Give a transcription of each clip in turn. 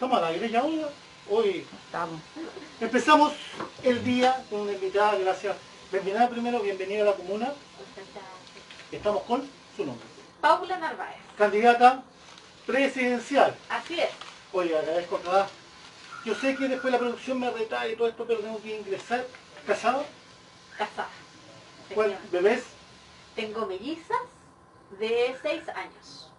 Estamos al aire ya hoy. Hoy Estamos. empezamos el día con una invitada, gracias. Bienvenida primero, bienvenida a la comuna. Estamos con su nombre. Paula Narváez. Candidata presidencial. Así es. Oye, agradezco acá. Yo sé que después la producción me retrae y todo esto, pero tengo que ingresar. ¿Casado? Casada. ¿Cuál? ¿Bebés? Tengo mellizas de 6 años.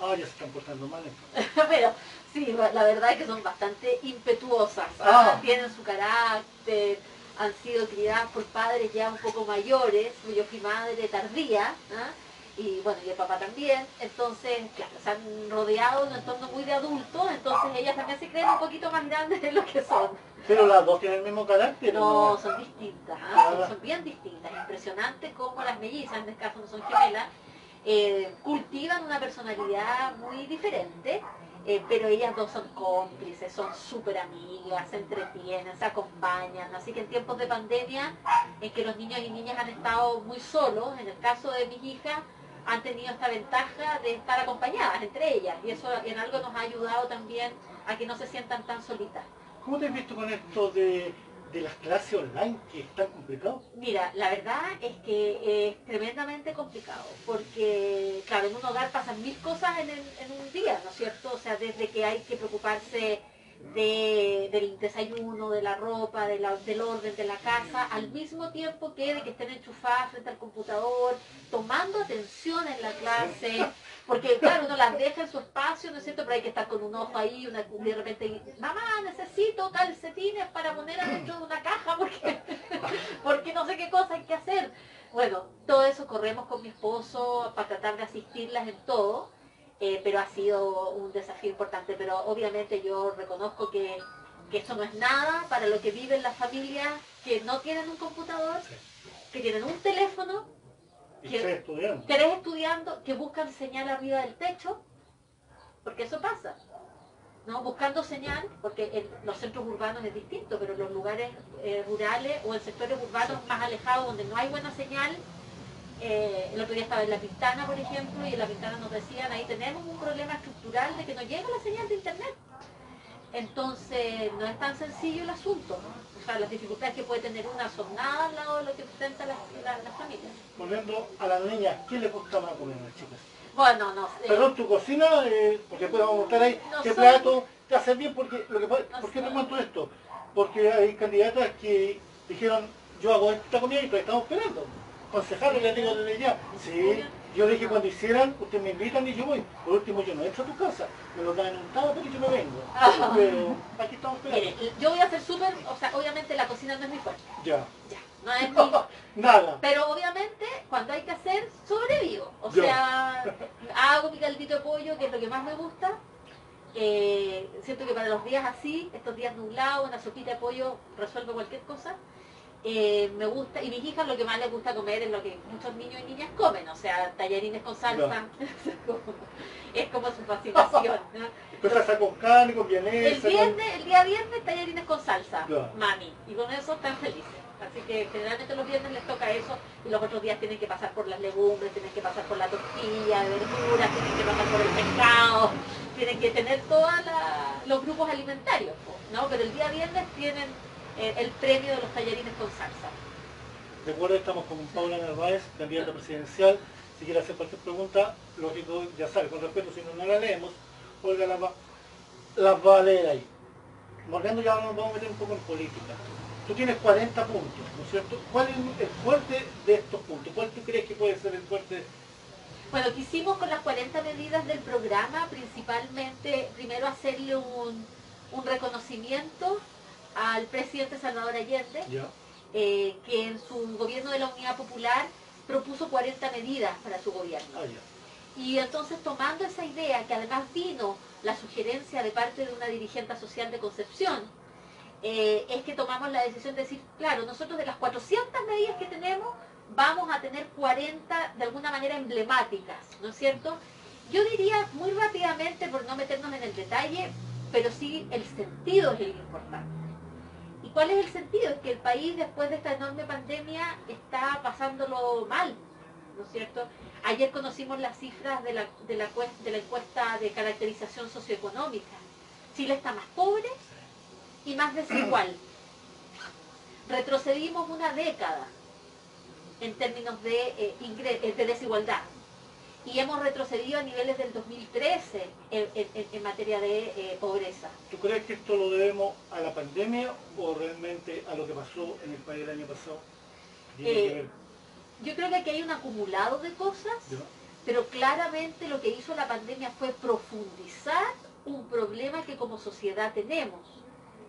Ah, ya se están portando mal. entonces. Pero sí, la verdad es que son bastante impetuosas. Ah. ¿ah? Tienen su carácter, han sido criadas por padres ya un poco mayores. Yo fui madre tardía. ¿ah? Y bueno, y el papá también. Entonces, claro, se han rodeado de un entorno muy de adultos. Entonces ellas también se creen un poquito más grandes de lo que son. Pero las dos tienen el mismo carácter. No, son distintas, son, son bien distintas. Impresionante cómo las mellizas, en este caso no son gemelas, eh, cultivan una personalidad muy diferente, eh, pero ellas dos son cómplices, son súper amigas, se entretienen, se acompañan. Así que en tiempos de pandemia, en que los niños y niñas han estado muy solos, en el caso de mis hijas, han tenido esta ventaja de estar acompañadas entre ellas. Y eso en algo nos ha ayudado también a que no se sientan tan solitas. ¿Cómo te has visto con esto de, de las clases online que es tan complicado? Mira, la verdad es que es tremendamente complicado, porque, claro, en un hogar pasan mil cosas en, el- en un día, ¿no es cierto? O sea, desde que hay que preocuparse de- del desayuno, de la ropa, de la- del orden de la casa, al mismo tiempo que de que estén enchufadas frente al computador, tomando atención en la clase, porque, claro, uno las deja en su espacio, ¿no es cierto? Pero hay que estar con un ojo ahí, una, de repente, mamá, necesito calcetines para poner adentro de una caja, porque porque no sé qué cosa hay que hacer. Bueno, todo eso corremos con mi esposo para tratar de asistirlas en todo, eh, pero ha sido un desafío importante. Pero obviamente yo reconozco que, que esto no es nada para lo que viven las familias que no tienen un computador, que tienen un teléfono, Estoy estudiando. tres estudiando, que buscan señal arriba del techo, porque eso pasa. ¿no? Buscando señal, porque en los centros urbanos es distinto, pero en los lugares eh, rurales o en sectores urbanos más alejados donde no hay buena señal, eh, el otro día estaba en La Pintana, por ejemplo, y en La Pintana nos decían, ahí tenemos un problema estructural de que no llega la señal de internet. Entonces, no es tan sencillo el asunto. O sea, las dificultades que puede tener una son nada al lado de lo que enfrentan las, las- las familias. Volviendo a las niñas, ¿qué les gusta más comer a las chicas? Bueno, no sé. Perdón, tu cocina, eh, porque a mostrar ahí No qué soy- plato te hace bien, porque lo que pasa- No ¿por qué te cuento esto? Porque hay candidatas que dijeron, yo hago esta comida y todavía estamos esperando. Concejales les digo desde ya, sí, yo dije cuando hicieran, ustedes me invitan y yo voy. Por último, yo no entro a tu casa, me lo dan en un tupper y yo me vengo. Pero aquí estamos esperando. Mire, yo voy a ser súper, o sea, obviamente la cocina no es mi fuerte, Ya. ya, no es mi, Nada. pero obviamente cuando hay que hacer, sobrevivo. O sea, hago mi caldito de pollo, que es lo que más me gusta. Eh, siento que para los días así, estos días nublados, una sopita de pollo resuelve cualquier cosa. Eh, me gusta, y mis hijas lo que más les gusta comer es lo que muchos niños y niñas comen, o sea, tallarines con salsa. es como su fascinación. ¿no? Después salsa con carne, con El con- viernes, el día viernes, tallarines con salsa, mami. Y con eso están felices. Así que generalmente los viernes les toca eso y los otros días tienen que pasar por las legumbres, tienen que pasar por la tortilla de verduras, tienen que pasar por el pescado, tienen que tener todos los grupos alimentarios, ¿no? Pero el día viernes tienen eh, el premio de los tallarines con salsa. Recuerda, estamos con Paula Narváez, candidata presidencial. Si quiere hacer cualquier pregunta, lógico, ya sabe, con respeto, si no, no la leemos, Olga las va, las va a leer ahí. Volviendo ya nos vamos a meter un poco en política. Tú tienes 40 puntos, ¿no es cierto? ¿Cuál es el fuerte de estos puntos? ¿Cuál tú crees que puede ser el fuerte? Bueno, quisimos con las 40 medidas del programa principalmente primero hacerle un, un reconocimiento al presidente Salvador Allende, eh, que en su gobierno de la Unidad Popular propuso 40 medidas para su gobierno. Ah. Y entonces tomando esa idea, que además vino la sugerencia de parte de una dirigente social de Concepción, eh, es que tomamos la decisión de decir, claro, nosotros de las 400 medidas que tenemos, vamos a tener 40 de alguna manera emblemáticas, ¿no es cierto? Yo diría muy rápidamente, por no meternos en el detalle, pero sí el sentido es el importante. ¿Y cuál es el sentido? Es que el país después de esta enorme pandemia está pasándolo mal, ¿no es cierto? Ayer conocimos las cifras de la, encuesta de caracterización socioeconómica Chile está más pobre y más desigual. Retrocedimos una década en términos de, eh, eh, de desigualdad y hemos retrocedido a niveles del 2013 en, materia de eh, pobreza. ¿Tú crees que esto lo debemos a la pandemia o realmente a lo que pasó en el país el año pasado? yo creo que aquí hay un acumulado de cosas, pero claramente lo que hizo la pandemia fue profundizar un problema que como sociedad tenemos,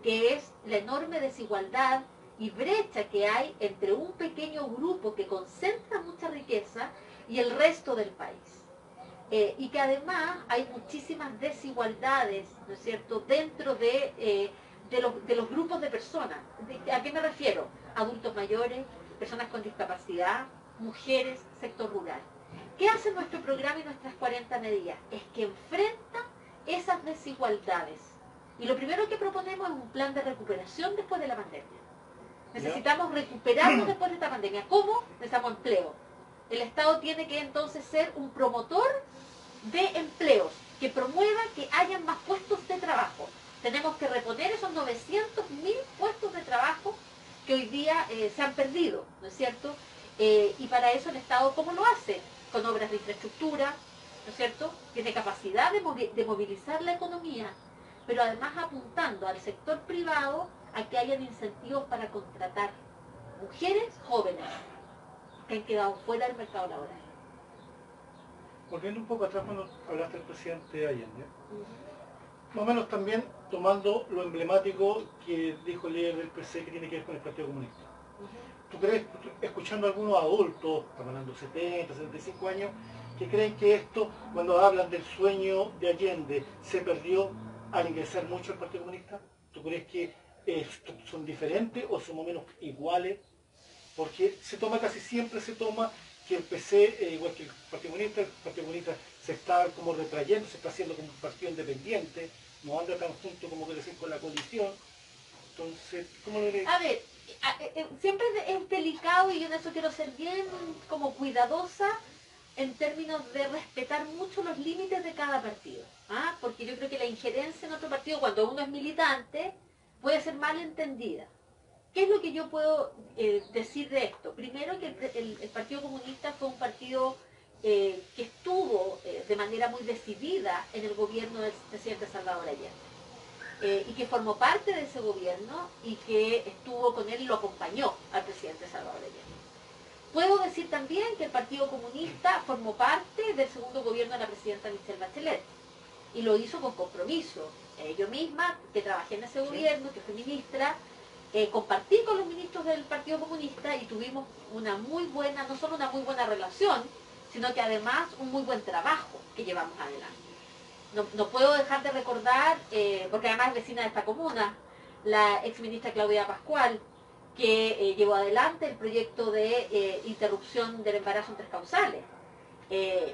que es la enorme desigualdad y brecha que hay entre un pequeño grupo que concentra mucha riqueza y el resto del país. Eh, y que además hay muchísimas desigualdades, ¿no es cierto?, dentro de, eh, de, los, de, los, grupos de personas. ¿A qué me refiero? Adultos mayores, personas con discapacidad, mujeres, sector rural. ¿Qué hace nuestro programa y nuestras 40 medidas? Es que enfrenta esas desigualdades. Y lo primero que proponemos es un plan de recuperación después de la pandemia. Necesitamos recuperarnos después de esta pandemia. ¿Cómo? Necesitamos empleo. El Estado tiene que entonces ser un promotor de empleos, que promueva que hayan más puestos de trabajo. Tenemos que reponer esos 900 mil puestos de trabajo que hoy día eh, se han perdido, ¿no es cierto? Eh, y para eso el Estado, ¿cómo lo hace? Con obras de infraestructura, ¿no es cierto? Tiene capacidad de, movilizar la economía, pero además apuntando al sector privado a que hayan incentivos para contratar mujeres jóvenes que han quedado fuera del mercado laboral. Volviendo un poco atrás cuando hablaste del presidente Allende, más o menos también tomando lo emblemático que dijo el líder del PC que tiene que ver con el Partido Comunista. ¿Tú crees, escuchando a algunos adultos, estamos hablando de 70, 75 años, que creen que esto, cuando hablan del sueño de Allende, se perdió al ingresar mucho al Partido Comunista? ¿Tú crees que son diferentes o son menos iguales? Porque se toma casi siempre, se toma que el PC, eh, igual que el Partido Comunista, el Partido Comunista se está como retrayendo, se está haciendo como un partido independiente, no anda tan junto como que decir con la coalición. Entonces, ¿cómo lo A ver, eh, eh, siempre es delicado y yo en eso quiero ser bien como cuidadosa en términos de respetar mucho los límites de cada partido. ¿ah? Porque yo creo que la injerencia en otro partido, cuando uno es militante, puede ser mal entendida. ¿Qué es lo que yo puedo eh, decir de esto? Primero que el, Partido Comunista fue un partido que estuvo de manera muy decidida en el gobierno del presidente Salvador Allende. Eh, y que formó parte de ese gobierno y que estuvo con él y lo acompañó al presidente Salvador Allende. Puedo decir también que el Partido Comunista formó parte del segundo gobierno de la presidenta Michelle Bachelet y lo hizo con compromiso. Eh, yo misma, que trabajé en ese gobierno, que fui ministra, eh, compartí con los ministros del Partido Comunista y tuvimos una muy buena, no solo una muy buena relación, sino que además un muy buen trabajo que llevamos adelante no, puedo dejar de recordar, eh, porque además es vecina de esta comuna, la exministra Claudia Pascual, que eh, llevó adelante el proyecto de eh, interrupción del embarazo en tres causales.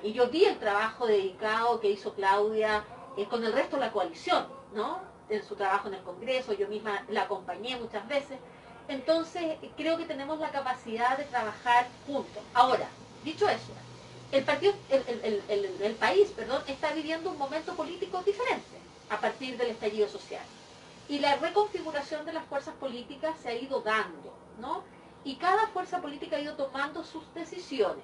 y yo vi el trabajo dedicado que hizo Claudia con el resto de la coalición, ¿no? En su trabajo en el Congreso, yo misma la acompañé muchas veces. Entonces, creo que tenemos la capacidad de trabajar juntos. Ahora, dicho eso, el, partido, el, país perdón, está viviendo un momento político diferente a partir del estallido social. Y la reconfiguración de las fuerzas políticas se ha ido dando, ¿no? Y cada fuerza política ha ido tomando sus decisiones.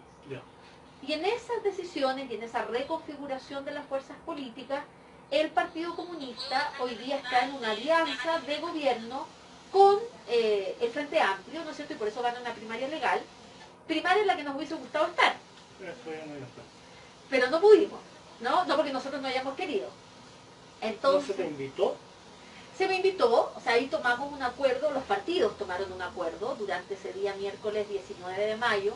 Y en esas decisiones y en esa reconfiguración de las fuerzas políticas, el Partido Comunista hoy día está en una alianza de gobierno con eh, el Frente Amplio, ¿no es cierto? Y por eso van a una primaria legal, primaria en la que nos hubiese gustado estar, pero no pudimos, ¿no? No porque nosotros no hayamos querido. Entonces, ¿No se te invitó? Se me invitó, o sea, ahí tomamos un acuerdo, los partidos tomaron un acuerdo durante ese día miércoles 19 de mayo,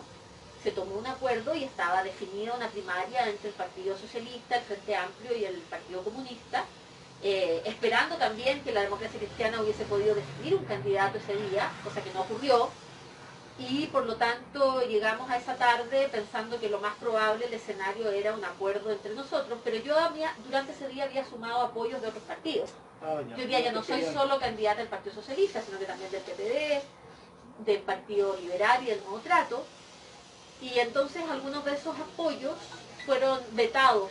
se tomó un acuerdo y estaba definida una primaria entre el Partido Socialista, el Frente Amplio y el Partido Comunista, eh, esperando también que la democracia cristiana hubiese podido definir un candidato ese día, cosa que no ocurrió, y por lo tanto llegamos a esa tarde pensando que lo más probable el escenario era un acuerdo entre nosotros, pero yo había, durante ese día había sumado apoyos de otros partidos. Ah, yo día ya no soy solo candidata del Partido Socialista, sino que también del PPD, del Partido Liberal y del Nuevo Trato, y entonces algunos de esos apoyos fueron vetados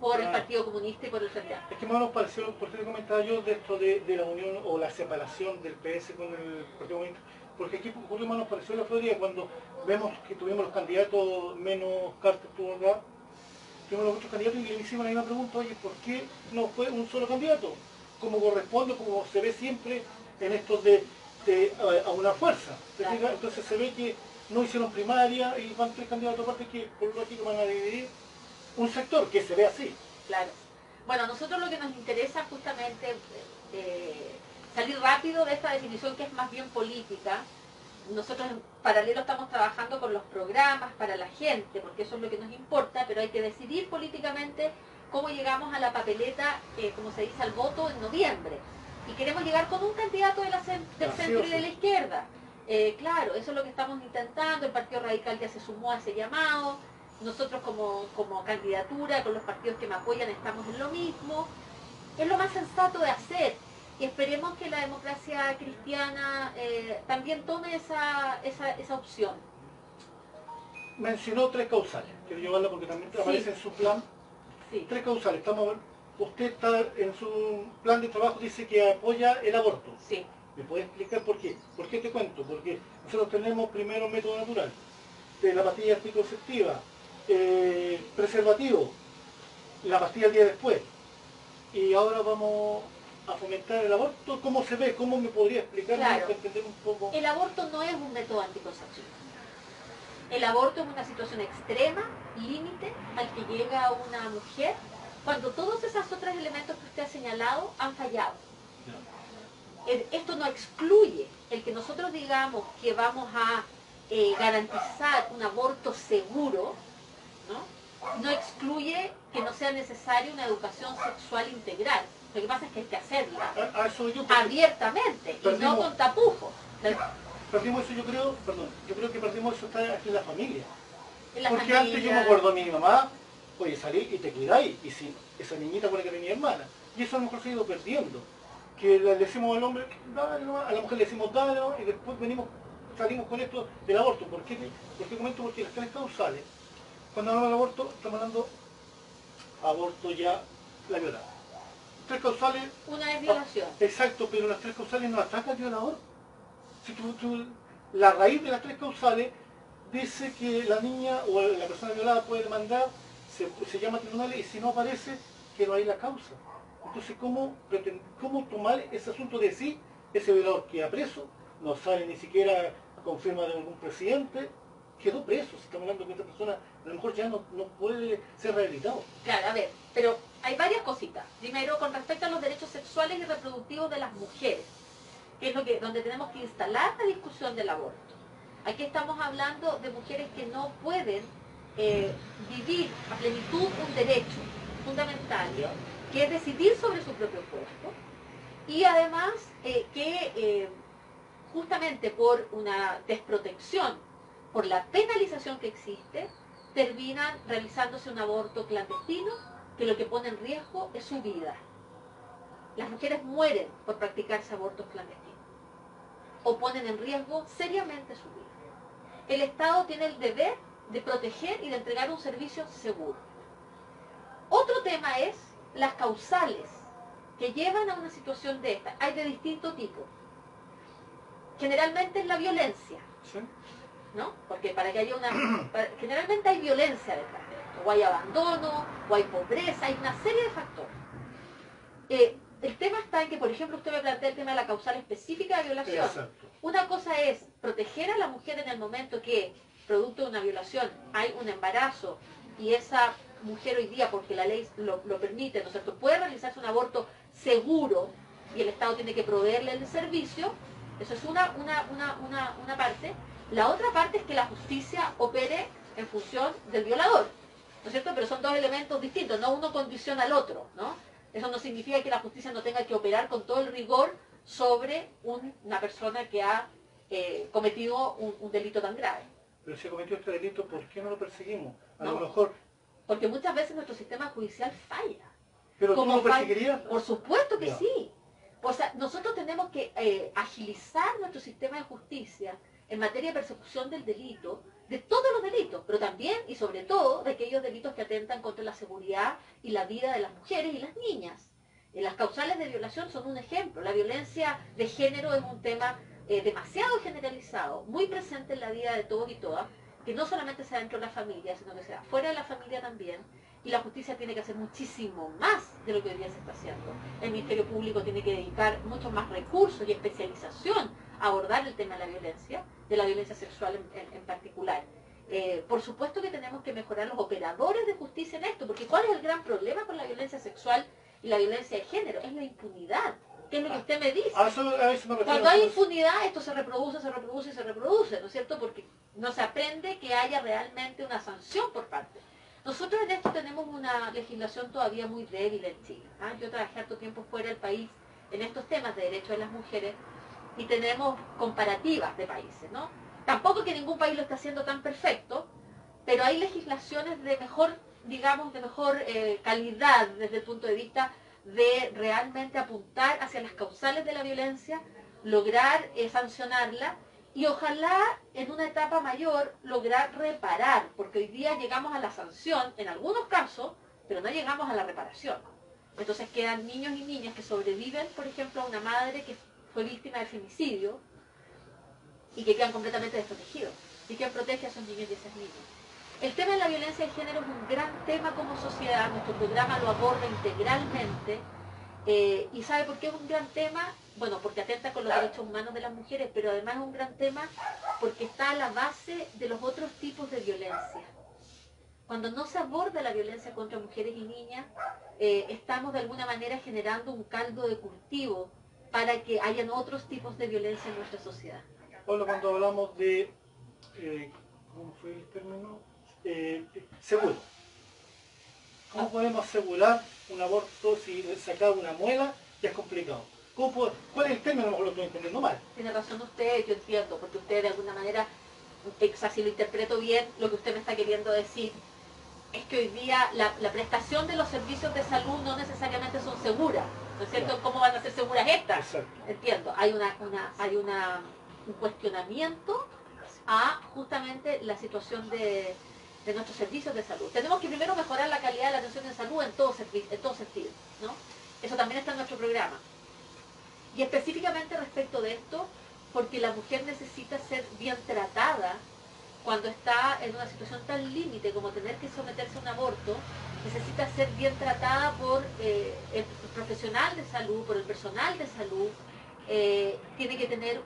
por el Ah. Partido Comunista y por el Frente Amplio. Es que más o menos pareció, por te comentaba yo, de esto de, de la unión o la separación del PS con el Partido Comunista. Porque aquí justo más nos pareció la día cuando vemos que tuvimos los candidatos menos cartas tuvo acá, tuvimos los otros candidatos y le hicimos la misma pregunta, oye, ¿por qué no fue un solo candidato? Como corresponde, como se ve siempre en estos de, de, a, a una fuerza. Entonces se ve que no hicieron primaria y van tres candidatos aparte que por lógico van a dividir un sector que se ve así. Claro. Bueno, nosotros lo que nos interesa justamente eh, salir rápido de esta definición que es más bien política. Nosotros en paralelo estamos trabajando con los programas para la gente, porque eso es lo que nos importa, pero hay que decidir políticamente cómo llegamos a la papeleta, eh, como se dice, al voto en noviembre. Y queremos llegar con un candidato de la del centro y de la izquierda. Eh, claro, eso es lo que estamos intentando, el Partido Radical ya se sumó a ese llamado, nosotros como, como candidatura, con los partidos que me apoyan, estamos en lo mismo. Es lo más sensato de hacer y esperemos que la democracia cristiana eh, también tome esa, esa, esa opción. mencionó tres causales. Quiero llevarla porque también Sí. aparece en su plan. Sí, Tres causales. Estamos, usted está en su plan de trabajo, dice que apoya el aborto. sí, ¿Me puede explicar por qué? ¿Por qué te cuento? Porque nosotros tenemos primero método natural, de la pastilla anticonceptiva, eh, preservativo, la pastilla el día después. Y ahora vamos a fomentar el aborto. ¿Cómo se ve? ¿Cómo me podría explicar Claro. para entender un poco? el aborto no es un método anticonceptivo. El aborto es una situación extrema, límite, al que llega una mujer cuando todos esos otros elementos que usted ha señalado han fallado. Esto no excluye el que nosotros digamos que vamos a eh, garantizar un aborto seguro, ¿no? no excluye que no sea necesaria una educación sexual integral. Lo que pasa es que hay que hacerla A, a eso yo porque abiertamente y no con tapujos. Perdimos eso, yo creo, perdón, yo creo que perdimos eso está aquí en la familia. en la Porque antes yo me acuerdo a mi mamá, oye, salí y te cuidáis, y si esa niñita con la que tenía hermana. Y eso a lo mejor se ha ido perdiendo. Que le decimos al hombre, dale a la mujer le decimos dale y después venimos, salimos con esto del aborto. ¿Por qué, por qué comento? Porque las tres causales, cuando hablamos del aborto, estamos hablando aborto ya la violada. Tres causales, Una es violación. exacto, pero las tres causales no atacan al violador. Si tú- tú- la raíz de las tres causales dice que la niña o la persona violada puede demandar, se, se llama a tribunales y si no aparece, que no hay la causa. Entonces, ¿cómo, tomar ese asunto de sí, ese violador queda preso, no sale ni siquiera con firma de algún presidente, quedó preso, si estamos hablando de que esta persona a lo mejor ya no, no puede ser rehabilitado. Claro, a ver, pero hay varias cositas. Primero, con respecto a los derechos sexuales y reproductivos de las mujeres, que es lo que, donde tenemos que instalar la discusión del aborto. Aquí estamos hablando de mujeres que no pueden eh, vivir a plenitud un derecho fundamental. Que es decidir sobre su propio cuerpo, y además eh, que eh, justamente por una desprotección, por la penalización que existe, terminan realizándose un aborto clandestino que lo que pone en riesgo es su vida. Las mujeres mueren por practicarse abortos clandestinos o ponen en riesgo seriamente su vida. El Estado tiene el deber de proteger y de entregar un servicio seguro. Otro tema es las causales que llevan a una situación de esta. Hay de distinto tipo. Generalmente es la violencia, ¿Sí? ¿no? Porque para que haya una... para- generalmente hay violencia detrás de esto. O hay abandono, o hay pobreza, hay una serie de factores. Eh, el tema está en que, por ejemplo, usted me plantea el tema de la causal específica de violación. Exacto. Una cosa es proteger a la mujer en el momento que, producto de una violación, hay un embarazo y esa mujer hoy día, porque la ley lo, lo permite, ¿no es cierto?, puede realizarse un aborto seguro y el Estado tiene que proveerle el servicio. Eso es una, una, una, una, una parte. La otra parte es que la justicia opere en función del violador. ¿No es cierto? Pero son dos elementos distintos, no uno condiciona al otro, ¿no? Eso no significa que la justicia no tenga que operar con todo el rigor sobre un- una persona que ha eh, cometido un, un delito tan grave. Pero si ha cometido este delito, ¿por qué no lo perseguimos? A No. lo mejor, Porque muchas veces nuestro sistema judicial falla. pero tú Como lo fal- perseguirías. Por supuesto que sí. O sea, nosotros tenemos que eh, agilizar nuestro sistema de justicia en materia de persecución del delito de todos los delitos, pero también y sobre todo de aquellos delitos que atentan contra la seguridad y la vida de las mujeres y las niñas. Eh, las causales de violación son un ejemplo. La violencia de género es un tema eh, demasiado generalizado, muy presente en la vida de todos y todas, que no solamente se da dentro de la familia, sino que se da fuera de la familia también, y la justicia tiene que hacer muchísimo más de lo que hoy día se está haciendo. El Ministerio Público tiene que dedicar muchos más recursos y especialización a abordar el tema de la violencia, de la violencia sexual en, particular. Eh, por supuesto que tenemos que mejorar los operadores de justicia en esto, porque ¿cuál es el gran problema con la violencia sexual y la violencia de género? Es la impunidad. ¿Qué es lo que usted me dice? Cuando hay impunidad, esto se reproduce, se reproduce y se reproduce, ¿no es cierto? Porque no se aprende que haya realmente una sanción por parte. Nosotros en esto tenemos una legislación todavía muy débil en Chile. ¿ah? Yo trabajé harto tiempo fuera del país en estos temas de derechos de las mujeres y tenemos comparativas de países, ¿no? Tampoco que ningún país lo está haciendo tan perfecto, pero hay legislaciones de mejor, digamos, de mejor eh, calidad desde el punto de vista de realmente apuntar hacia las causales de la violencia, lograr eh, sancionarla y ojalá en una etapa mayor lograr reparar, porque hoy día llegamos a la sanción en algunos casos, pero no llegamos a la reparación. Entonces quedan niños y niñas que sobreviven, por ejemplo, a una madre que fue víctima de femicidio y que quedan completamente desprotegidos. ¿Y quién protege a esos niños y a esas niñas? El tema de la violencia de género es un gran tema como sociedad, nuestro programa lo aborda integralmente. Eh, ¿Y sabe por qué es un gran tema? Bueno, porque atenta con los derechos humanos de las mujeres, pero además es un gran tema porque está a la base de los otros tipos de violencia. Cuando no se aborda la violencia contra mujeres y niñas, eh, estamos de alguna manera generando un caldo de cultivo para que hayan otros tipos de violencia en nuestra sociedad. Pablo, cuando hablamos de, eh, ¿cómo fue el término? Eh, seguro. ¿Cómo ah. podemos asegurar un aborto si sacar una muela ya es complicado? ¿Cuál es el término? A lo mejor lo estoy entendiendo mal. Tiene razón usted, yo entiendo, porque usted de alguna manera, si lo interpreto bien, lo que usted me está queriendo decir es que hoy día la, prestación de los servicios de salud no necesariamente son seguras. ¿No es cierto? ¿Cómo van a ser seguras estas? Entiendo. Hay una, hay una, un cuestionamiento a justamente la situación de, nuestros servicios de salud. Tenemos que primero mejorar la calidad de la atención en salud en todo, en todo sentido. ¿no? Eso también está en nuestro programa. Y específicamente respecto de esto, porque la mujer necesita ser bien tratada cuando está en una situación tan límite como tener que someterse a un aborto, necesita ser bien tratada por eh, el profesional de salud, por el personal de salud, eh, tiene que tener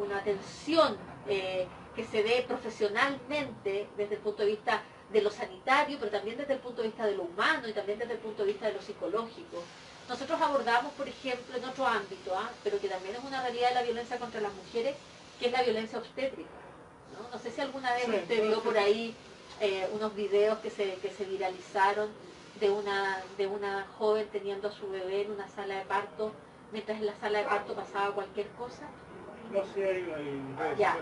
una atención eh, que se dé profesionalmente desde el punto de vista de lo sanitario, pero también desde el punto de vista de lo humano y también desde el punto de vista de lo psicológico. Nosotros abordamos, por ejemplo, en otro ámbito, ¿ah? pero que también es una realidad de la violencia contra las mujeres, que es la violencia obstétrica. No, sé si alguna vez usted vio por ahí eh, unos videos que se, que se viralizaron de una, de una joven teniendo a su bebé en una sala de parto, mientras en la sala de parto pasaba cualquier cosa. No sé, hay, ya.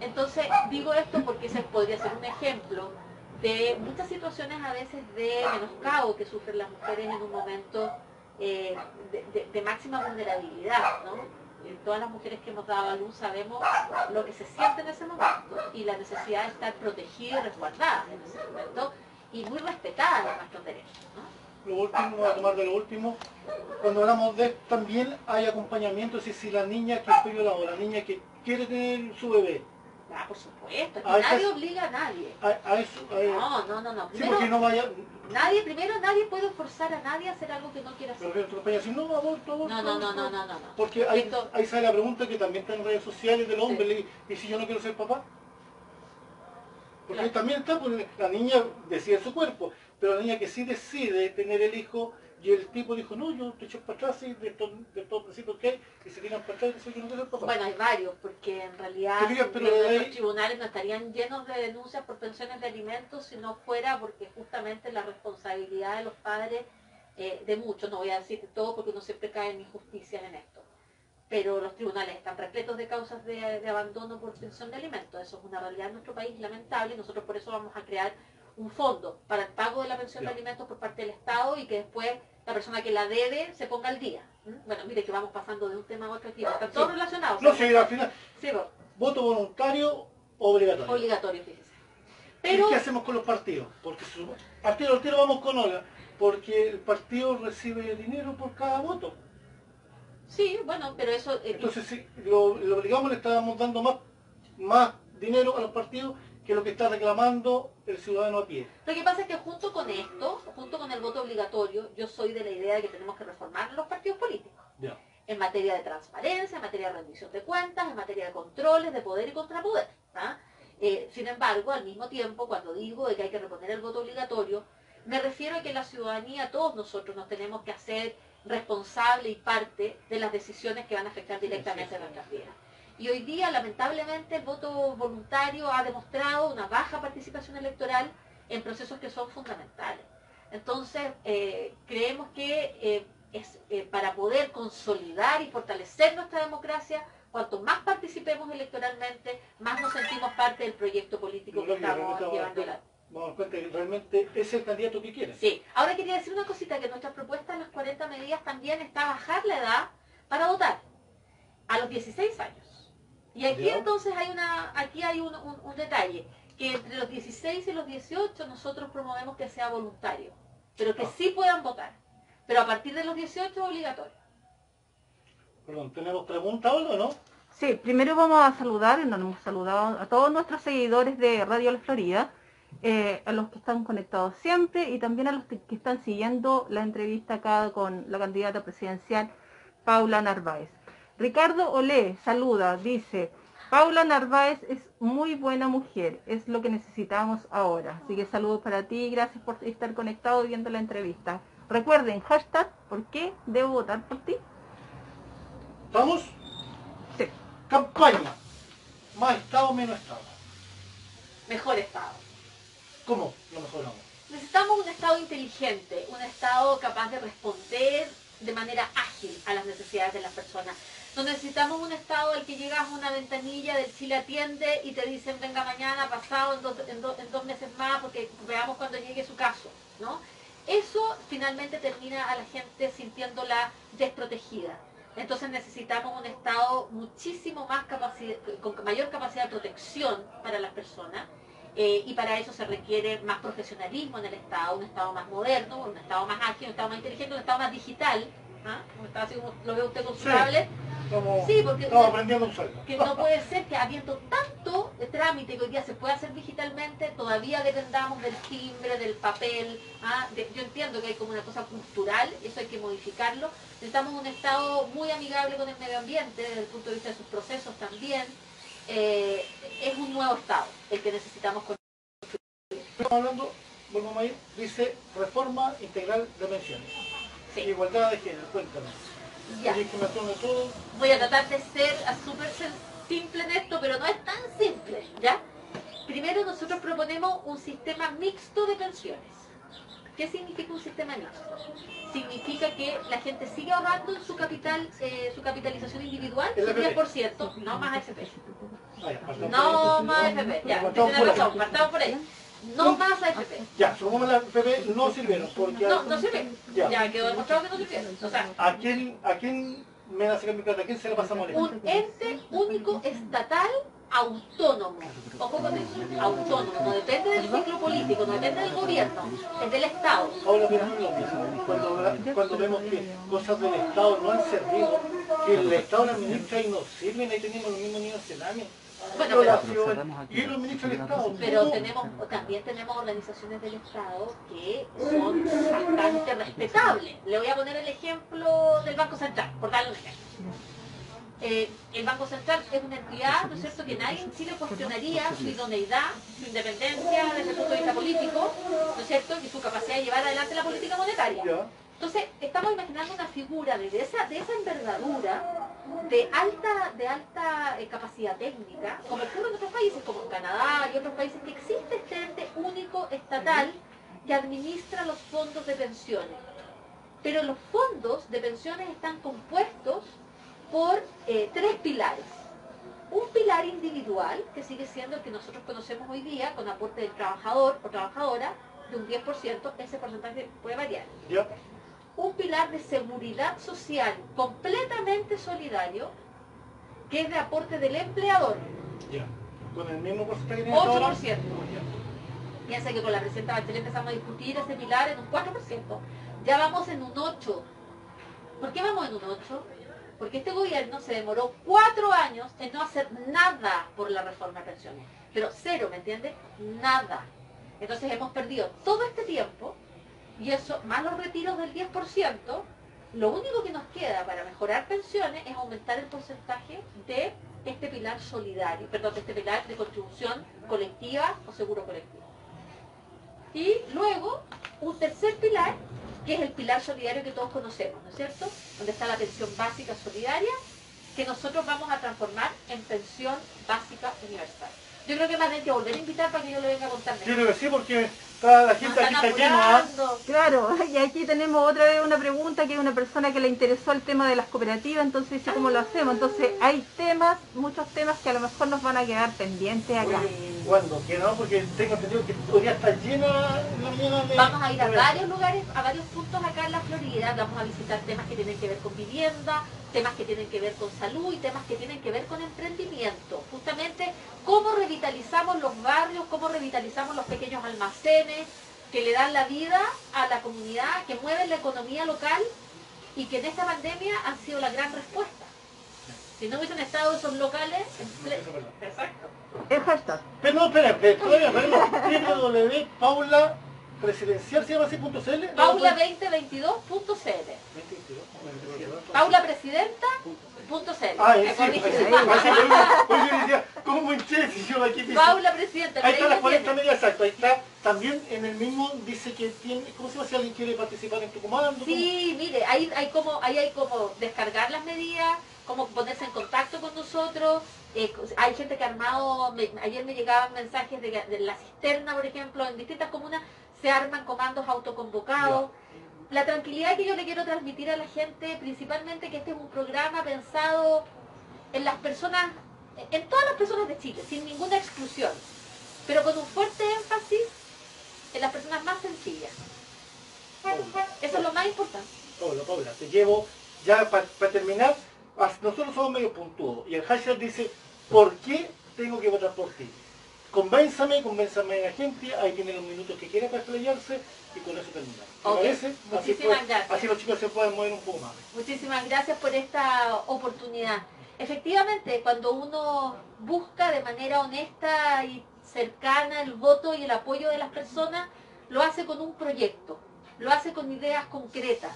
Entonces, digo esto porque ese podría ser un ejemplo de muchas situaciones a veces de menoscabo que sufren las mujeres en un momento eh, de, máxima vulnerabilidad, ¿no? todas las mujeres que hemos dado a luz sabemos lo que se siente en ese momento y la necesidad de estar protegida y resguardada en ese momento y muy respetada en nuestros derechos. Lo último, voy a tomar de lo último, cuando hablamos de también hay acompañamiento, si, si la niña que fue violada o la niña que quiere tener su bebé, Ah, por supuesto, nadie obliga a nadie. A, eso, no, no, no, no. sí, porque no vaya... Nadie, primero nadie puede forzar a nadie a hacer algo que no quiera hacer. Pero si no, aborto, aborto, no, no, no, no, no, no, Porque ahí, ahí sale la pregunta que también está en redes sociales del hombre, ¿y si yo no quiero ser papá? Porque también está, pues, la niña decide su cuerpo, pero la niña que sí decide tener el hijo y el tipo dijo, no, yo te echo para atrás y de todo principios que hay, y se tiran para atrás y dicen que no quiero papá. Bueno, hay varios, porque en realidad los tribunales no estarían llenos de denuncias por pensiones de alimentos si no fuera porque justamente la responsabilidad de los padres, eh, de muchos, no voy a decir de todo porque uno siempre cae en injusticias en esto, pero los tribunales están repletos de causas de, de abandono por pensión de alimentos. Eso es una realidad en nuestro país lamentable y nosotros por eso vamos a crear un fondo para el pago de la pensión de alimentos por parte del Estado y que después la persona que la debe se ponga al día. ¿Mm? Bueno, mire que vamos pasando de un tema a otro aquí, están todos relacionados. No, sí, al final, voto voluntario obligatorio. Obligatorio, fíjese. Pero, ¿Y qué hacemos con los partidos? Porque su, partido tiro vamos con Olga, porque el partido recibe dinero por cada voto. Sí, bueno, pero eso... Eh, Entonces, si lo, lo obligamos, le estábamos dando más, más dinero a los partidos que lo que está reclamando el ciudadano a pie. Lo que pasa es que junto con esto, junto con el voto obligatorio, yo soy de la idea de que tenemos que reformar los partidos políticos. En materia de transparencia, en materia de rendición de cuentas, en materia de controles, de poder y contrapoder. ¿ah? Eh, sin embargo, al mismo tiempo, cuando digo de que hay que reponer el voto obligatorio, me refiero a que la ciudadanía, todos nosotros nos tenemos que hacer responsable y parte de las decisiones que van a afectar directamente a nuestras vidas. Y hoy día, lamentablemente, el voto voluntario ha demostrado una baja participación electoral en procesos que son fundamentales. Entonces, eh, creemos que eh, es, eh, para poder consolidar y fortalecer nuestra democracia, cuanto más participemos electoralmente, más nos sentimos parte del proyecto político que estamos llevando adelante. Vamos a cuenta que realmente es el candidato que quiere. Sí. Ahora quería decir una cosita, que nuestra propuesta en las 40 medidas también está bajar la edad para votar a los 16 años. Y aquí entonces hay una, aquí hay un, detalle, que entre los 16 y los 18 nosotros promovemos que sea voluntario, pero que ah. sí puedan votar. Pero a partir de los 18 es obligatorio. Perdón, ¿tenemos preguntas o no? Sí, primero vamos a saludar, nos hemos saludado a todos nuestros seguidores de Radio La Florida, eh, a los que están conectados siempre y también a los que, que están siguiendo la entrevista acá con la candidata presidencial Paula Narváez. Ricardo Olé saluda, dice, Paula Narváez es muy buena mujer, es lo que necesitamos ahora. Así que saludos para ti y gracias por estar conectado viendo la entrevista. Recuerden, hashtag, ¿por qué debo votar por ti? ¿Vamos? Sí. Campaña. Más Estado, menos Estado. Mejor Estado. ¿Cómo lo mejoramos? Necesitamos un Estado inteligente, un Estado capaz de responder de manera ágil a las necesidades de las personas. No necesitamos un estado al que llegas a una ventanilla del Chile atiende y te dicen venga mañana, pasado, en dos, meses más, porque veamos cuando llegue su caso. ¿no? Eso finalmente termina a la gente sintiéndola desprotegida. Entonces necesitamos un Estado muchísimo más con mayor capacidad de protección para las personas eh, y para eso se requiere más profesionalismo en el Estado, un Estado más moderno, un Estado más ágil, un Estado más inteligente, un Estado más digital, ¿ah? así como lo ve usted con su sí, porque estamos aprendiendo Que no puede ser que habiendo tanto trámite que hoy día se puede hacer digitalmente, todavía dependamos del timbre, del papel. ¿ah? yo entiendo que hay como una cosa cultural, eso hay que modificarlo. Necesitamos un Estado muy amigable con el medio ambiente, desde el punto de vista de sus procesos también. Eh, es un nuevo Estado el que necesitamos construir. Estamos hablando, volvemos a ir, dice reforma integral de pensiones. Igualdad de género, cuéntanos. Voy a tratar de ser súper simple en esto, pero no es tan simple, ¿ya? Primero nosotros proponemos un sistema mixto de pensiones. ¿Qué significa un sistema mixto? Significa que la gente sigue ahorrando en su capital, eh, su capitalización individual, su 10%, no más AFP. No más AFP, ya, tiene razón, partamos por ahí. No más AFP. Ya, supongamos la AFP no sirvieron. Porque no, no sirve. Ya. ya quedó demostrado que no sirvieron. O sea, ¿a quién, a quién me da mi plata? ¿A quién se le pasa a? Un ente único estatal autónomo. Ojo con eso, autónomo. No depende del ciclo político, no depende del gobierno, es del Estado. Ahora miramos lo mismo. Cuando, cuando vemos que cosas del Estado no han servido, que el Estado administra y no sirven, ahí tenemos los mismos niños celámeos bueno, pero, tenemos, también tenemos organizaciones del Estado que son bastante respetables. Le voy a poner el ejemplo del Banco Central, por darle un ejemplo. Eh, el Banco Central es una entidad, ¿no es cierto?, que nadie en Chile cuestionaría su idoneidad, su independencia desde el punto de vista político, ¿no es cierto?, y su capacidad de llevar adelante la política monetaria. Entonces, estamos imaginando una figura de esa, de esa envergadura, de alta, de alta eh, capacidad técnica, como ocurre en otros países, como en Canadá y otros países, que existe este ente único estatal que administra los fondos de pensiones. Pero los fondos de pensiones están compuestos por eh, tres pilares. Un pilar individual, que sigue siendo el que nosotros conocemos hoy día, con aporte del trabajador o trabajadora, de un 10%, ese porcentaje puede variar un pilar de seguridad social completamente solidario, que es de aporte del empleador. con el mismo porcentaje que tiene hasta ahora. 8%. Piensa que con la presidenta Bachelet empezamos a discutir ese pilar en un 4%. Ya vamos en un 8%. ¿Por qué vamos en un 8%? Porque este gobierno se demoró cuatro años en no hacer nada por la reforma de pensiones. Pero cero, ¿me entiendes? Nada. Entonces hemos perdido todo este tiempo y eso, más los retiros del 10%, lo único que nos queda para mejorar pensiones es aumentar el porcentaje de este pilar solidario, perdón, de este pilar de contribución colectiva o seguro colectivo. Y luego, un tercer pilar, que es el pilar solidario que todos conocemos, ¿no es cierto? Donde está la pensión básica solidaria, que nosotros vamos a transformar en pensión básica universal. Yo creo que más que volver a invitar para que yo le venga a contar. Yo creo que sí, porque toda la gente aquí está llena. Claro, y aquí tenemos otra vez una pregunta que es una persona que le interesó el tema de las cooperativas, entonces dice cómo lo hacemos. Entonces hay temas, muchos temas que a lo mejor nos van a quedar pendientes acá. ¿Cuándo? Que no, porque tengo entendido que hoy día está llena la mañana de... Vamos a ir a varios lugares, a varios puntos acá en la Florida, vamos a visitar temas que tienen que ver con vivienda, temas que tienen que ver con salud y temas que tienen que ver con emprendimiento. Justamente cómo revitalizamos los barrios, cómo revitalizamos los pequeños almacenes que le dan la vida a la comunidad, que mueven la economía local y que en esta pandemia han sido la gran respuesta. Si no hubiesen estado esos locales... Exacto. Hashtag. Pero no, espera, www.paula presidencial se llama así punto CL. Paula2022.cl. Paula Presidenta. Punto cl. Ah, es sí, ¿cómo entré si yo aquí Paula Presidenta. Ahí está la 40 medidas, exacto. Ahí está. También en el mismo dice que tiene, ¿cómo se llama si alguien quiere participar en tu comando? Sí, mire, ahí hay como, ahí hay como descargar las medidas, como ponerse en contacto con nosotros. Eh, hay gente que ha armado, ayer me llegaban mensajes de, de la cisterna, por ejemplo, en distintas comunas se arman comandos autoconvocados. La tranquilidad que yo le quiero transmitir a la gente, principalmente que este es un programa pensado en las personas, en todas las personas de Chile, sin ninguna exclusión, pero con un fuerte énfasis en las personas más sencillas. Eso es lo más importante. Paula, Paula, te llevo, ya para terminar, nosotros somos medio puntudos, y el hashtag dice, ¿por qué tengo que votar por ti? Convénzame, convénzame a la gente, ahí tienen los minutos que quiera para explayarse y con eso terminamos. Okay. Muchísimas así, gracias. así los chicos se pueden mover un poco más. Muchísimas gracias por esta oportunidad. Efectivamente, cuando uno busca de manera honesta y cercana el voto y el apoyo de las personas, lo hace con un proyecto, lo hace con ideas concretas.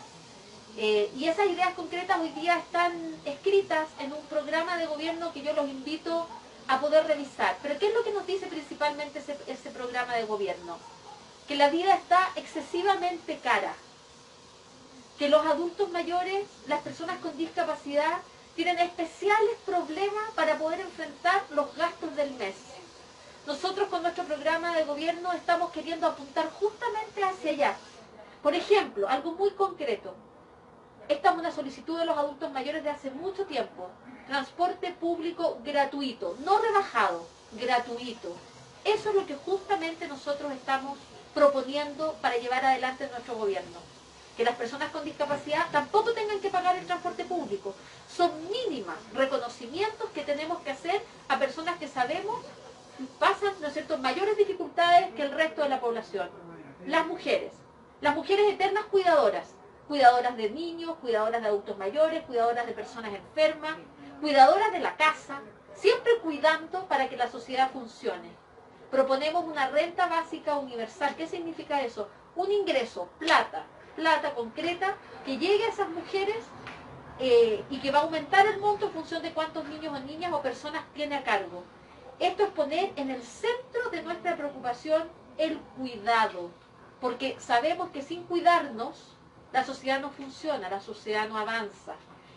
Eh, y esas ideas concretas hoy día están escritas en un programa de gobierno que yo los invito a poder revisar. Pero ¿qué es lo que nos dice principalmente ese, programa de gobierno? Que la vida está excesivamente cara, que los adultos mayores, las personas con discapacidad, tienen especiales problemas para poder enfrentar los gastos del mes. Nosotros con nuestro programa de gobierno estamos queriendo apuntar justamente hacia allá. Por ejemplo, algo muy concreto. Esta es una solicitud de los adultos mayores de hace mucho tiempo transporte público gratuito, no rebajado, gratuito. Eso es lo que justamente nosotros estamos proponiendo para llevar adelante nuestro gobierno. Que las personas con discapacidad tampoco tengan que pagar el transporte público. Son mínimas reconocimientos que tenemos que hacer a personas que sabemos pasan, ¿no es cierto?, mayores dificultades que el resto de la población. Las mujeres, las mujeres eternas cuidadoras, cuidadoras de niños, cuidadoras de adultos mayores, cuidadoras de personas enfermas, cuidadoras de la casa, siempre cuidando para que la sociedad funcione. Proponemos una renta básica universal. ¿Qué significa eso? Un ingreso, plata, plata concreta, que llegue a esas mujeres eh, y que va a aumentar el monto en función de cuántos niños o niñas o personas tiene a cargo. Esto es poner en el centro de nuestra preocupación el cuidado, porque sabemos que sin cuidarnos la sociedad no funciona, la sociedad no avanza.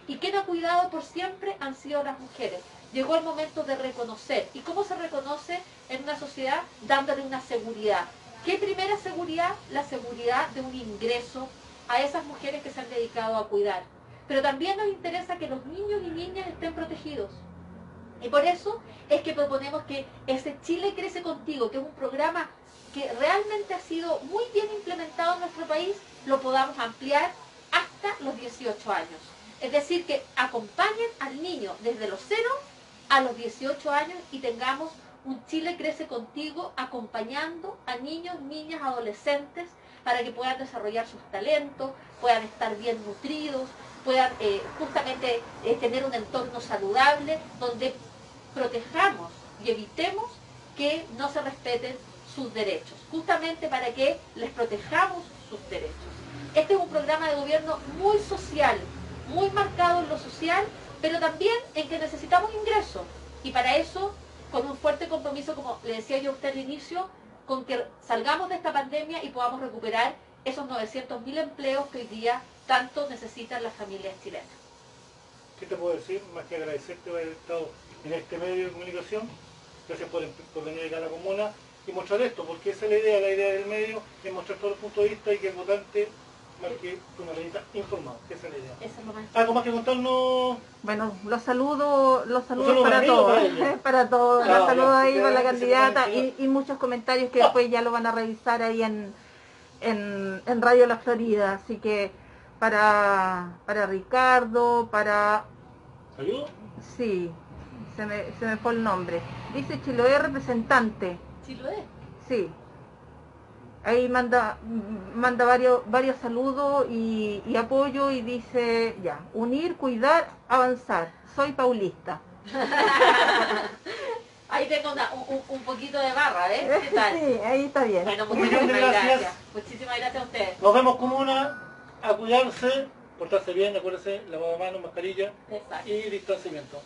¿Y quien ha cuidado por siempre han sido las mujeres? Llegó el momento de reconocer. ¿Y cómo se reconoce en una sociedad? Dándole una seguridad. ¿Qué primera seguridad? La seguridad de un ingreso a esas mujeres que se han dedicado a cuidar. Pero también nos interesa que los niños y niñas estén protegidos. Y por eso es que proponemos que ese Chile Crece Contigo, que es un programa que realmente ha sido muy bien implementado en nuestro país, lo podamos ampliar hasta los 18 años. Es decir, que acompañen al niño desde los 0 a los 18 años y tengamos un Chile crece contigo acompañando a niños, niñas, adolescentes para que puedan desarrollar sus talentos, puedan estar bien nutridos, puedan eh, justamente eh, tener un entorno saludable donde protejamos y evitemos que no se respeten sus derechos, justamente para que les protejamos sus derechos. Este es un programa de gobierno muy social, muy marcado en lo social, pero también en que necesitamos ingresos. Y para eso, con un fuerte compromiso, como le decía yo a usted al inicio, con que salgamos de esta pandemia y podamos recuperar esos 900.000 empleos que hoy día tanto necesitan las familias chilenas. ¿Qué te puedo decir? Más que agradecerte por haber estado en este medio de comunicación. Gracias por, por venir acá a la comuna y mostrar esto, porque esa es la idea, la idea del medio, es mostrar todos los puntos de vista y que el votante marque una revista informada, esa es la idea. Eso es lo más ¿Algo más que contarnos? Bueno, los saludos, los saludos saludo para para mí o todos, para todos, Ah, los saludos ahí para la candidata y, y muchos comentarios que después ya lo van a revisar ahí en, en, en Radio La Florida, así que para, para Ricardo, para, ¿Ayudo? sí, se me, se me fue el nombre, dice Chiloé representante, Sí lo es. sí, ahí manda manda varios varios saludos y, y apoyo y dice ya unir cuidar avanzar soy paulista Ahí tengo una- un, poquito de barra, ¿eh? ¿Qué tal? sí ahí está bien Bueno, muchísimas gracias. gracias. Muchísimas gracias a ustedes. Nos vemos comuna, a cuidarse, portarse bien, acuérdense, lavado de manos, mascarilla Exacto. y distanciamiento.